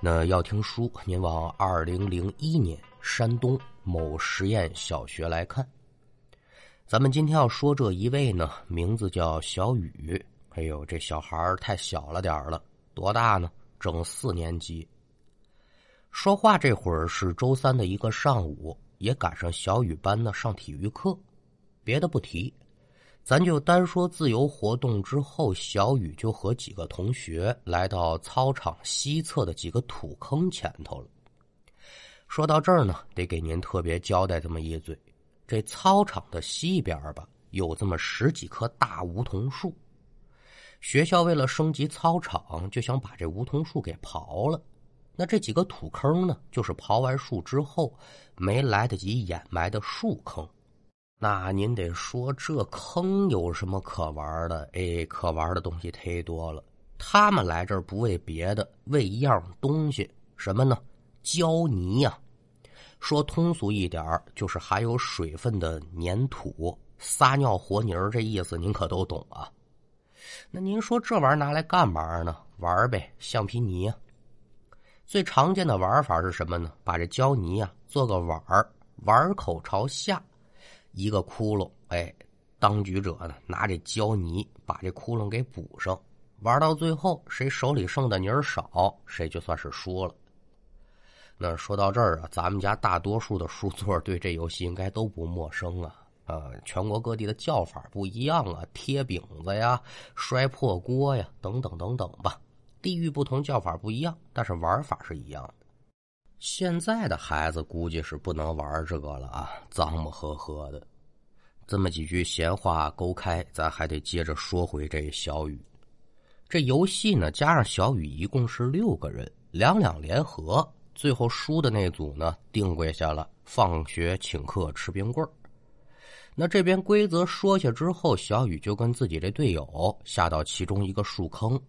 那要听书，您往二零零一年山东某实验小学来看。咱们今天要说这一位呢，名字叫小雨。哎呦，这小孩太小了点了，多大呢？整四年级。说话这会儿是周三的一个上午，也赶上小雨班呢上体育课。别的不提。咱就单说自由活动之后，小雨就和几个同学来到操场西侧的几个土坑前头了。说到这儿呢，得给您特别交代这么一嘴：这操场的西边吧，有这么十几棵大梧桐树。学校为了升级操场，就想把这梧桐树给刨了。那这几个土坑呢，就是刨完树之后没来得及掩埋的树坑。那您得说这坑有什么可玩的？哎，可玩的东西忒多了。他们来这儿不为别的，为一样东西，什么呢？胶泥呀。说通俗一点就是含有水分的粘土，撒尿和泥儿，这意思您可都懂啊。那您说这玩意儿拿来干嘛呢？玩呗，橡皮泥呀。最常见的玩法是什么呢？把这胶泥啊做个碗儿，碗口朝下。一个窟窿，哎，当局者呢，拿这胶泥把这窟窿给补上。玩到最后，谁手里剩的泥儿少，谁就算是输了。那说到这儿啊，咱们家大多数的书座对这游戏应该都不陌生啊。呃，全国各地的叫法不一样啊，贴饼子呀、摔破锅呀，等等等等吧。地域不同，叫法不一样，但是玩法是一样的。现在的孩子估计是不能玩这个了啊，脏么呵呵的。这么几句闲话勾开，咱还得接着说回这小雨。这游戏呢，加上小雨一共是六个人，两两联合，最后输的那组呢，定跪下了，放学请客吃冰棍那这边规则说下之后，小雨就跟自己这队友下到其中一个树坑。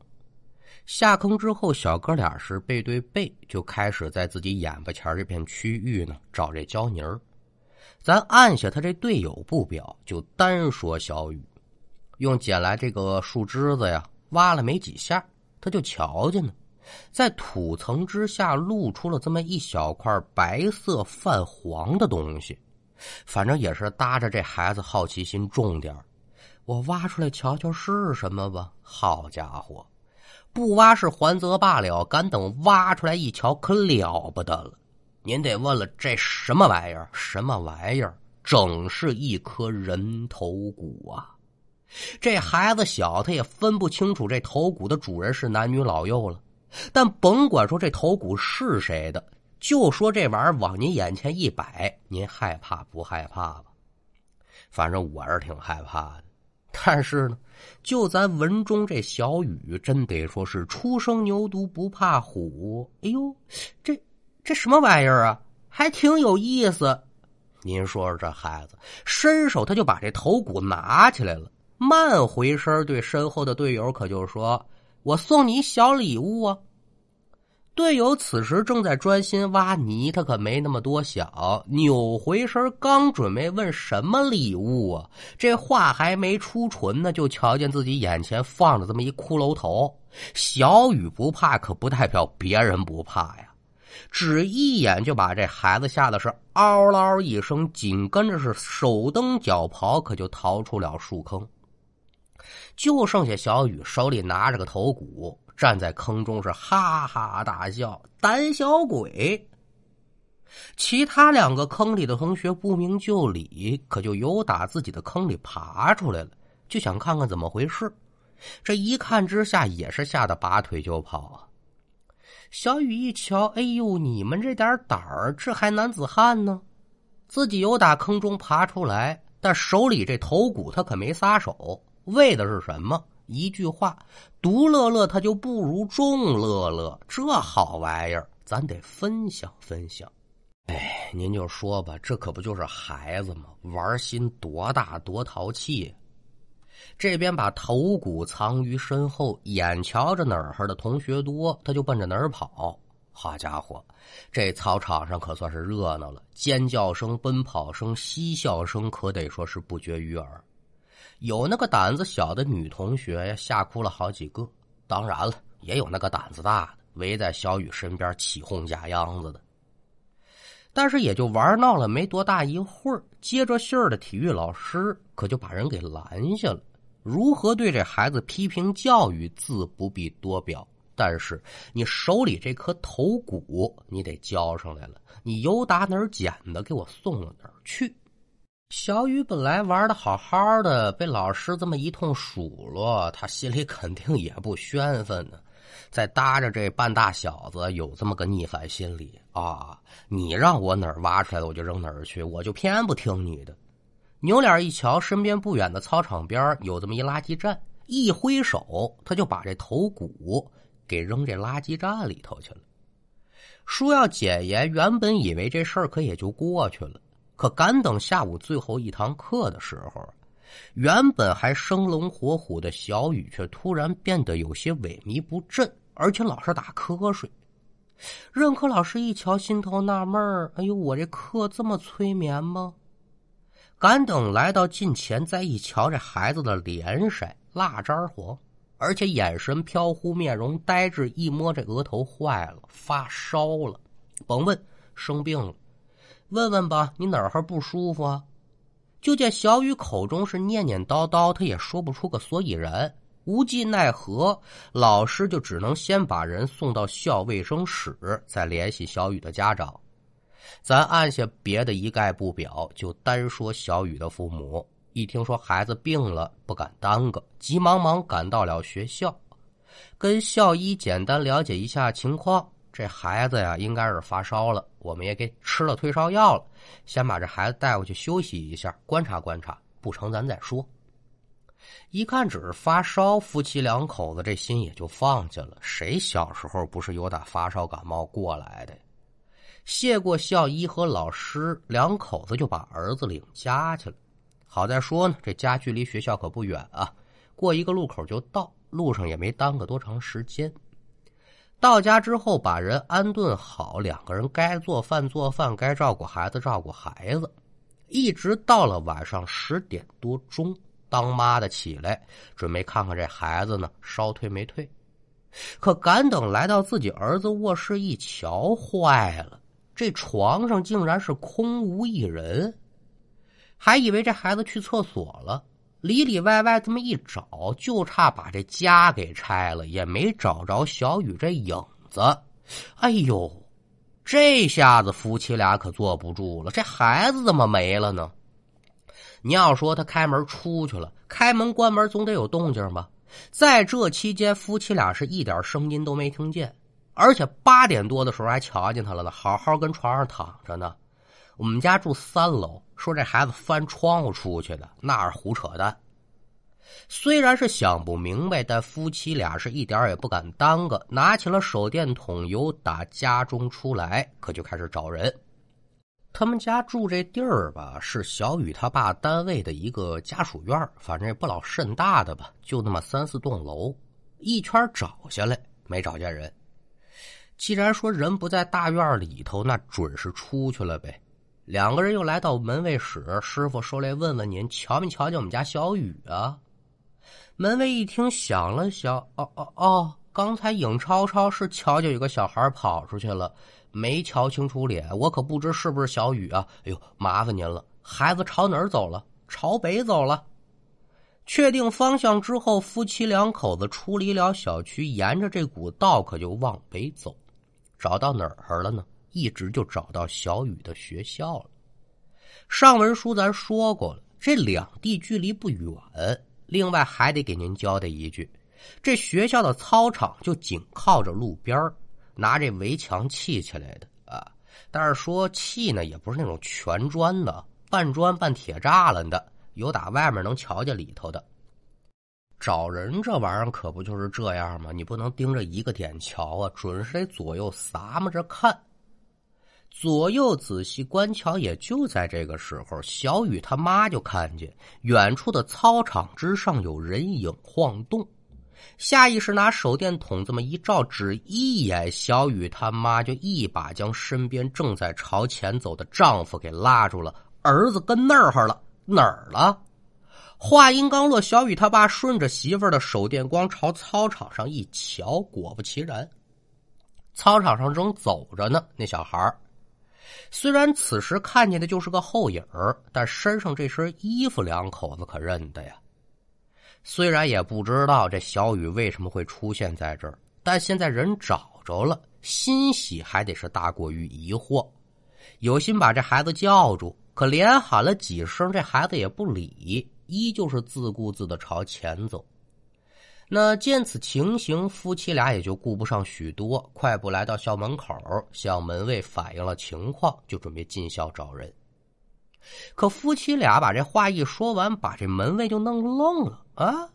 下坑之后，小哥俩是背对背，就开始在自己眼巴前这片区域呢找这胶泥儿。咱按下他这队友不表，就单说小雨，用捡来这个树枝子呀，挖了没几下，他就瞧见呢，在土层之下露出了这么一小块白色泛黄的东西。反正也是搭着这孩子好奇心重点我挖出来瞧瞧是什么吧。好家伙！不挖是还则罢了，敢等挖出来一瞧，可了不得了。您得问了，这什么玩意儿？什么玩意儿？整是一颗人头骨啊！这孩子小，他也分不清楚这头骨的主人是男女老幼了。但甭管说这头骨是谁的，就说这玩意儿往您眼前一摆，您害怕不害怕吧？反正我是挺害怕的。但是呢，就咱文中这小雨，真得说是初生牛犊不怕虎。哎呦，这这什么玩意儿啊？还挺有意思。您说说这孩子，伸手他就把这头骨拿起来了，慢回身对身后的队友可就说：“我送你小礼物啊。”队友此时正在专心挖泥，他可没那么多想，扭回身刚准备问什么礼物啊，这话还没出唇呢，就瞧见自己眼前放着这么一骷髅头。小雨不怕，可不代表别人不怕呀，只一眼就把这孩子吓得是嗷嗷一声，紧跟着是手蹬脚刨，可就逃出了树坑。就剩下小雨手里拿着个头骨。站在坑中是哈哈大笑，胆小鬼。其他两个坑里的同学不明就里，可就由打自己的坑里爬出来了，就想看看怎么回事。这一看之下，也是吓得拔腿就跑啊！小雨一瞧，哎呦，你们这点胆儿，这还男子汉呢？自己由打坑中爬出来，但手里这头骨他可没撒手，为的是什么？一句话，独乐乐他就不如众乐乐，这好玩意儿，咱得分享分享。哎，您就说吧，这可不就是孩子吗？玩心多大，多淘气。这边把头骨藏于身后，眼瞧着哪儿的同学多，他就奔着哪儿跑。好家伙，这操场上可算是热闹了，尖叫声、奔跑声、嬉笑声，可得说是不绝于耳。有那个胆子小的女同学呀，吓哭了好几个。当然了，也有那个胆子大的。围在小雨身边起哄假秧子的。但是也就玩闹了没多大一会儿，接着信儿的体育老师可就把人给拦下了。如何对这孩子批评教育，自不必多表。但是你手里这颗头骨，你得交上来了。你由打哪儿捡的，给我送到哪儿去。小雨本来玩的好好的，被老师这么一通数落，他心里肯定也不宣愤呢。再搭着这半大小子，有这么个逆反心理啊！你让我哪儿挖出来的，我就扔哪儿去，我就偏不听你的。扭脸一瞧，身边不远的操场边有这么一垃圾站，一挥手，他就把这头骨给扔这垃圾站里头去了。说要解言，原本以为这事儿可也就过去了。可赶等下午最后一堂课的时候，原本还生龙活虎的小雨却突然变得有些萎靡不振，而且老是打瞌睡。任课老师一瞧，心头纳闷：“哎呦，我这课这么催眠吗？”赶等来到近前，再一瞧，这孩子的脸色蜡渣黄，而且眼神飘忽，面容呆滞。一摸这额头，坏了，发烧了。甭问，生病了。问问吧，你哪儿不舒服啊？就见小雨口中是念念叨叨，他也说不出个所以然。无计奈何，老师就只能先把人送到校卫生室，再联系小雨的家长。咱按下别的一概不表，就单说小雨的父母。一听说孩子病了，不敢耽搁，急忙忙赶到了学校，跟校医简单了解一下情况。这孩子呀，应该是发烧了，我们也给吃了退烧药了。先把这孩子带回去休息一下，观察观察，不成咱再说。一看只是发烧，夫妻两口子这心也就放下了。谁小时候不是有点发烧感冒过来的？谢过校医和老师，两口子就把儿子领家去了。好在说呢，这家距离学校可不远啊，过一个路口就到，路上也没耽搁多长时间。到家之后，把人安顿好，两个人该做饭做饭，该照顾孩子照顾孩子，一直到了晚上十点多钟，当妈的起来准备看看这孩子呢烧退没退。可赶等来到自己儿子卧室一瞧，坏了，这床上竟然是空无一人，还以为这孩子去厕所了。里里外外这么一找，就差把这家给拆了，也没找着小雨这影子。哎呦，这下子夫妻俩可坐不住了。这孩子怎么没了呢？你要说他开门出去了，开门关门总得有动静吧？在这期间，夫妻俩是一点声音都没听见，而且八点多的时候还瞧见他了呢，好好跟床上躺着呢。我们家住三楼，说这孩子翻窗户出去的，那是胡扯淡。虽然是想不明白，但夫妻俩是一点也不敢耽搁，拿起了手电筒，由打家中出来，可就开始找人。他们家住这地儿吧，是小雨他爸单位的一个家属院，反正也不老甚大的吧，就那么三四栋楼，一圈找下来没找见人。既然说人不在大院里头，那准是出去了呗。两个人又来到门卫室，师傅说来问问您，瞧没瞧见我们家小雨啊？门卫一听，想了想，哦哦哦，刚才影超超是瞧见有个小孩跑出去了，没瞧清楚脸，我可不知是不是小雨啊？哎呦，麻烦您了，孩子朝哪儿走了？朝北走了。确定方向之后，夫妻两口子出离了小区，沿着这股道可就往北走，找到哪儿了呢？一直就找到小雨的学校了。上文书咱说过了，这两地距离不远。另外还得给您交代一句，这学校的操场就紧靠着路边拿这围墙砌起来的啊。但是说砌呢，也不是那种全砖的，半砖半铁栅栏的，有打外面能瞧见里头的。找人这玩意儿可不就是这样吗？你不能盯着一个点瞧啊，准是得左右撒摸着看。左右仔细观瞧，也就在这个时候，小雨他妈就看见远处的操场之上有人影晃动，下意识拿手电筒这么一照，只一眼，小雨他妈就一把将身边正在朝前走的丈夫给拉住了。儿子跟那儿了，哪儿了？话音刚落，小雨他爸顺着媳妇儿的手电光朝操场上一瞧，果不其然。操场上正走着呢。那小孩虽然此时看见的就是个后影但身上这身衣服两口子可认得呀。虽然也不知道这小雨为什么会出现在这儿，但现在人找着了，欣喜还得是大过于疑惑。有心把这孩子叫住，可连喊了几声，这孩子也不理，依旧是自顾自的朝前走。那见此情形，夫妻俩也就顾不上许多，快步来到校门口，向门卫反映了情况，就准备进校找人。可夫妻俩把这话一说完，把这门卫就弄愣了啊！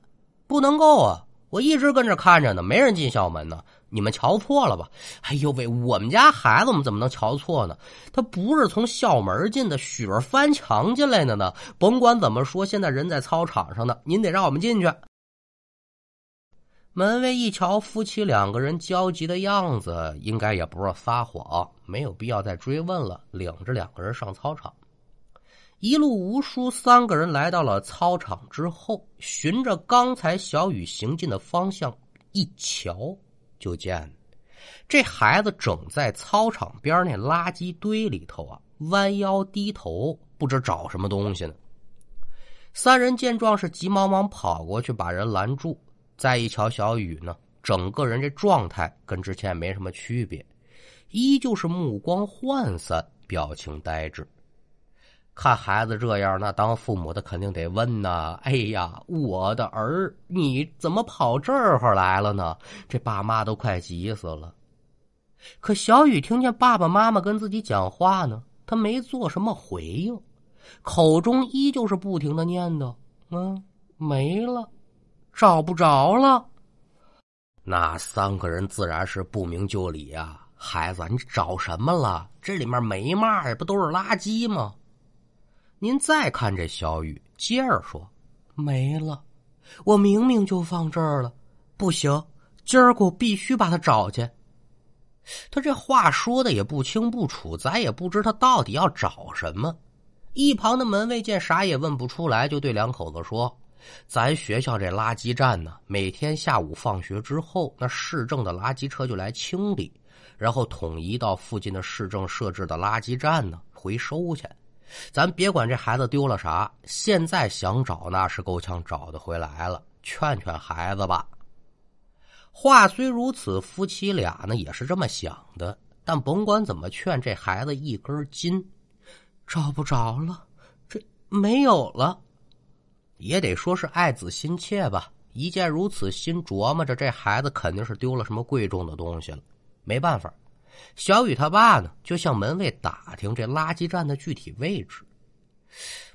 不能够啊！我一直跟着看着呢，没人进校门呢，你们瞧错了吧？哎呦喂，我们家孩子们怎么能瞧错呢？他不是从校门进的，许是翻墙进来的呢。甭管怎么说，现在人在操场上呢，您得让我们进去。门卫一瞧夫妻两个人焦急的样子，应该也不是撒谎，没有必要再追问了，领着两个人上操场。一路无书，三个人来到了操场之后，循着刚才小雨行进的方向一瞧，就见这孩子正在操场边那垃圾堆里头啊，弯腰低头，不知找什么东西呢。三人见状是急忙忙跑过去把人拦住。再一瞧，小雨呢，整个人这状态跟之前没什么区别，依旧是目光涣散，表情呆滞。看孩子这样，那当父母的肯定得问呐：“哎呀，我的儿，你怎么跑这儿来了呢？”这爸妈都快急死了。可小雨听见爸爸妈妈跟自己讲话呢，他没做什么回应，口中依旧是不停的念叨：“嗯，没了。”找不着了，那三个人自然是不明就里呀。孩子，你找什么了？这里面没嘛呀，不都是垃圾吗？您再看这小雨，接着说，没了。我明明就放这儿了，不行，今儿个我必须把它找去。他这话说的也不清不楚，咱也不知他到底要找什么。一旁的门卫见啥也问不出来，就对两口子说。咱学校这垃圾站呢，每天下午放学之后，那市政的垃圾车就来清理，然后统一到附近的市政设置的垃圾站呢回收去。咱别管这孩子丢了啥，现在想找那是够呛找得回来了。劝劝孩子吧。话虽如此，夫妻俩呢也是这么想的。但甭管怎么劝，这孩子一根筋，找不着了，这没有了。也得说是爱子心切吧。一见如此，心琢磨着这孩子肯定是丢了什么贵重的东西了。没办法，小雨他爸呢就向门卫打听这垃圾站的具体位置。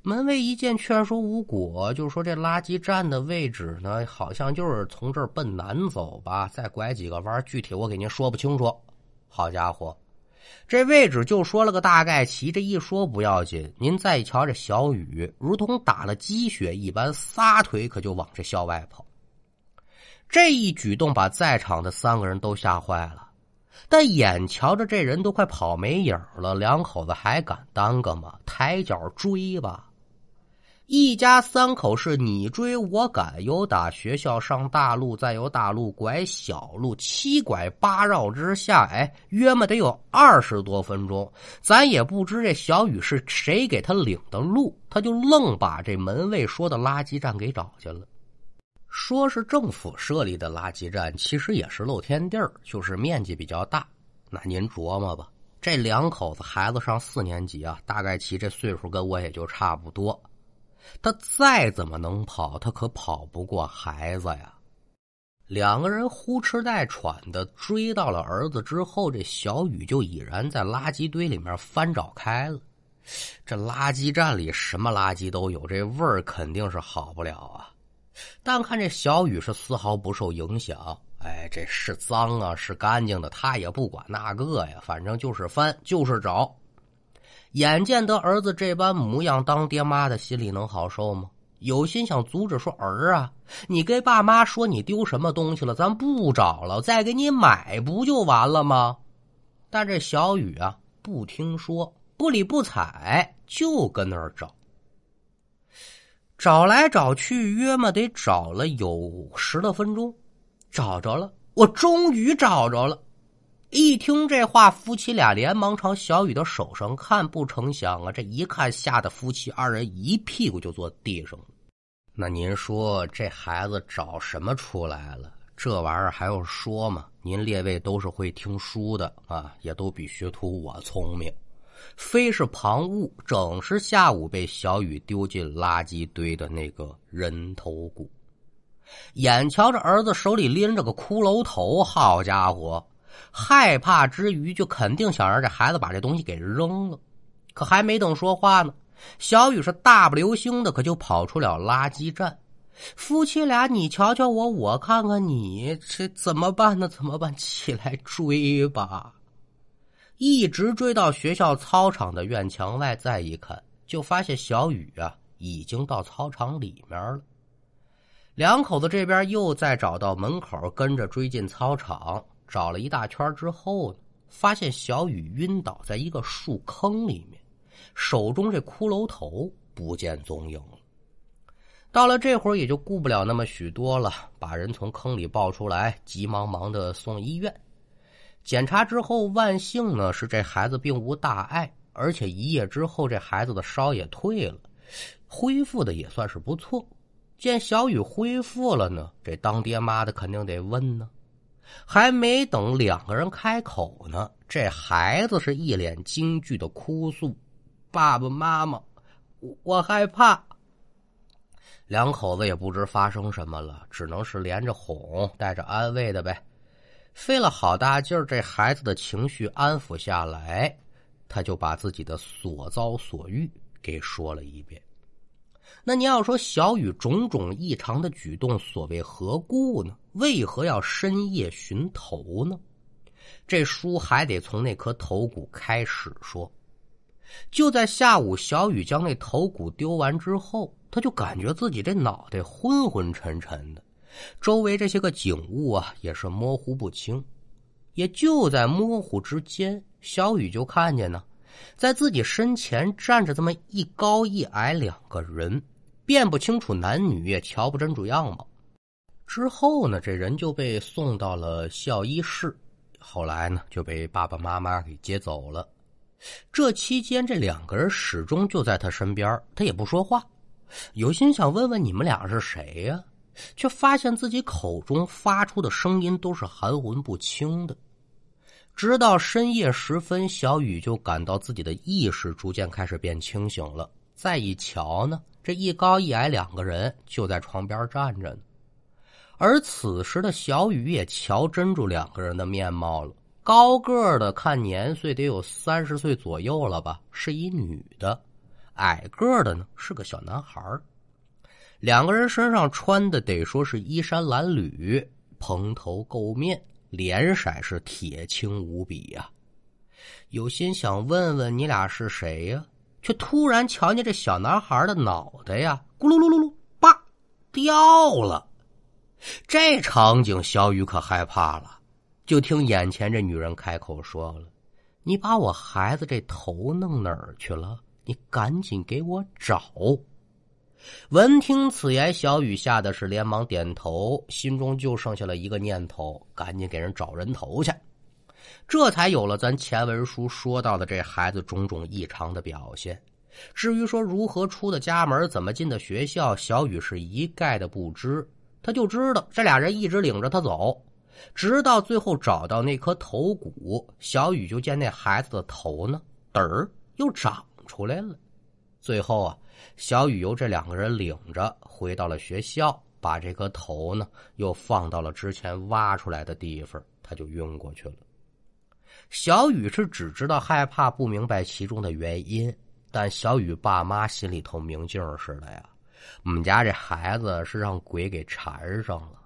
门卫一见劝说无果，就说这垃圾站的位置呢，好像就是从这儿奔南走吧，再拐几个弯，具体我给您说不清楚。好家伙！这位置就说了个大概齐，这一说不要紧，您再瞧这小雨，如同打了鸡血一般，撒腿可就往这校外跑。这一举动把在场的三个人都吓坏了，但眼瞧着这人都快跑没影了，两口子还敢耽搁吗？抬脚追吧！一家三口是你追我赶，由打学校上大路，再由大路拐小路，七拐八绕之下，哎，约么得有二十多分钟。咱也不知这小雨是谁给他领的路，他就愣把这门卫说的垃圾站给找去了。说是政府设立的垃圾站，其实也是露天地儿，就是面积比较大。那您琢磨吧，这两口子孩子上四年级啊，大概其这岁数跟我也就差不多。他再怎么能跑，他可跑不过孩子呀。两个人呼哧带喘的追到了儿子之后，这小雨就已然在垃圾堆里面翻找开了。这垃圾站里什么垃圾都有，这味儿肯定是好不了啊。但看这小雨是丝毫不受影响，哎，这是脏啊，是干净的，他也不管那个呀，反正就是翻，就是找。眼见得儿子这般模样，当爹妈的心里能好受吗？有心想阻止，说儿啊，你跟爸妈说你丢什么东西了，咱不找了，再给你买不就完了吗？但这小雨啊，不听说，不理不睬，就跟那儿找。找来找去，约么得找了有十来分钟，找着了，我终于找着了。一听这话，夫妻俩连忙朝小雨的手上看，不成想啊，这一看，吓得夫妻二人一屁股就坐地上了。那您说这孩子找什么出来了？这玩意儿还用说吗？您列位都是会听书的啊，也都比学徒我聪明。非是旁物，正是下午被小雨丢进垃圾堆的那个人头骨。眼瞧着儿子手里拎着个骷髅头，好家伙！害怕之余，就肯定想让这孩子把这东西给扔了。可还没等说话呢，小雨是大步流星的，可就跑出了垃圾站。夫妻俩，你瞧瞧我，我看看你，这怎么办呢？怎么办？起来追吧！一直追到学校操场的院墙外，再一看，就发现小雨啊已经到操场里面了。两口子这边又再找到门口，跟着追进操场。找了一大圈之后呢，发现小雨晕倒在一个树坑里面，手中这骷髅头不见踪影。到了这会儿，也就顾不了那么许多了，把人从坑里抱出来，急忙忙的送医院。检查之后，万幸呢是这孩子并无大碍，而且一夜之后这孩子的烧也退了，恢复的也算是不错。见小雨恢复了呢，这当爹妈的肯定得问呢。还没等两个人开口呢，这孩子是一脸惊惧的哭诉：“爸爸妈妈，我我害怕。”两口子也不知发生什么了，只能是连着哄，带着安慰的呗。费了好大劲儿，这孩子的情绪安抚下来，他就把自己的所遭所遇给说了一遍。那你要说小雨种种异常的举动，所谓何故呢？为何要深夜寻头呢？这书还得从那颗头骨开始说。就在下午，小雨将那头骨丢完之后，他就感觉自己这脑袋昏昏沉沉的，周围这些个景物啊也是模糊不清。也就在模糊之间，小雨就看见呢，在自己身前站着这么一高一矮两个人。辨不清楚男女，也瞧不真主样貌。之后呢，这人就被送到了校医室，后来呢就被爸爸妈妈给接走了。这期间，这两个人始终就在他身边，他也不说话。有心想问问你们俩是谁呀，却发现自己口中发出的声音都是含混不清的。直到深夜时分，小雨就感到自己的意识逐渐开始变清醒了。再一瞧呢。这一高一矮两个人就在床边站着呢，而此时的小雨也瞧真住两个人的面貌了。高个的看年岁得有三十岁左右了吧，是一女的；矮个的呢是个小男孩两个人身上穿的得说是衣衫褴褛、蓬头垢面，脸色是铁青无比呀。有心想问问你俩是谁呀？却突然瞧见这小男孩的脑袋呀，咕噜噜噜噜，叭，掉了。这场景，小雨可害怕了。就听眼前这女人开口说了：“你把我孩子这头弄哪儿去了？你赶紧给我找。”闻听此言，小雨吓得是连忙点头，心中就剩下了一个念头：赶紧给人找人头去。这才有了咱前文书说到的这孩子种种异常的表现。至于说如何出的家门，怎么进的学校，小雨是一概的不知。他就知道这俩人一直领着他走，直到最后找到那颗头骨，小雨就见那孩子的头呢，嘚儿又长出来了。最后啊，小雨由这两个人领着回到了学校，把这颗头呢又放到了之前挖出来的地方，他就晕过去了。小雨是只知道害怕，不明白其中的原因。但小雨爸妈心里头明镜似的呀，我们家这孩子是让鬼给缠上了。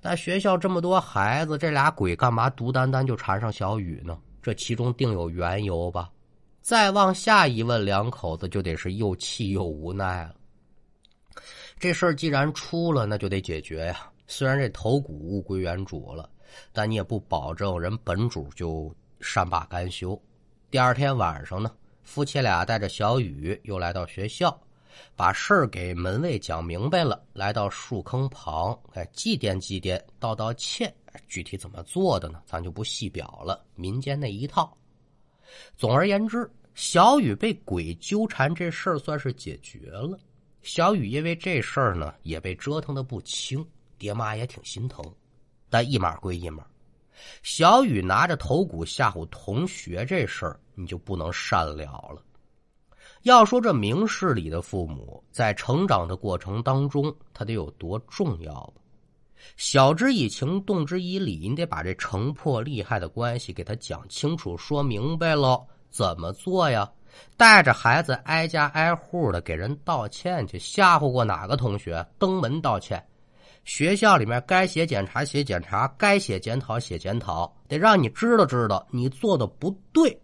但学校这么多孩子，这俩鬼干嘛独单单就缠上小雨呢？这其中定有缘由吧？再往下一问，两口子就得是又气又无奈了。这事儿既然出了，那就得解决呀。虽然这头骨物归原主了。但你也不保证人本主就善罢甘休。第二天晚上呢，夫妻俩带着小雨又来到学校，把事儿给门卫讲明白了，来到树坑旁，哎，祭奠祭奠，道道歉。具体怎么做的呢？咱就不细表了，民间那一套。总而言之，小雨被鬼纠缠这事儿算是解决了。小雨因为这事儿呢，也被折腾的不轻，爹妈也挺心疼。但一码归一码，小雨拿着头骨吓唬同学这事儿，你就不能善了了。要说这明事理的父母，在成长的过程当中，他得有多重要吧？晓之以情，动之以理，你得把这成破利害的关系给他讲清楚、说明白喽。怎么做呀？带着孩子挨家挨户的给人道歉去，吓唬过哪个同学？登门道歉。学校里面该写检查写检查，该写检讨写检讨，得让你知道知道你做的不对。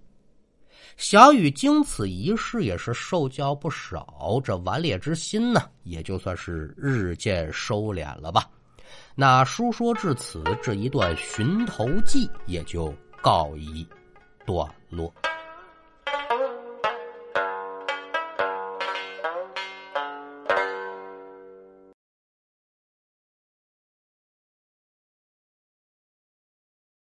小雨经此一事也是受教不少，这顽劣之心呢，也就算是日渐收敛了吧。那书说至此，这一段寻头记也就告一段落。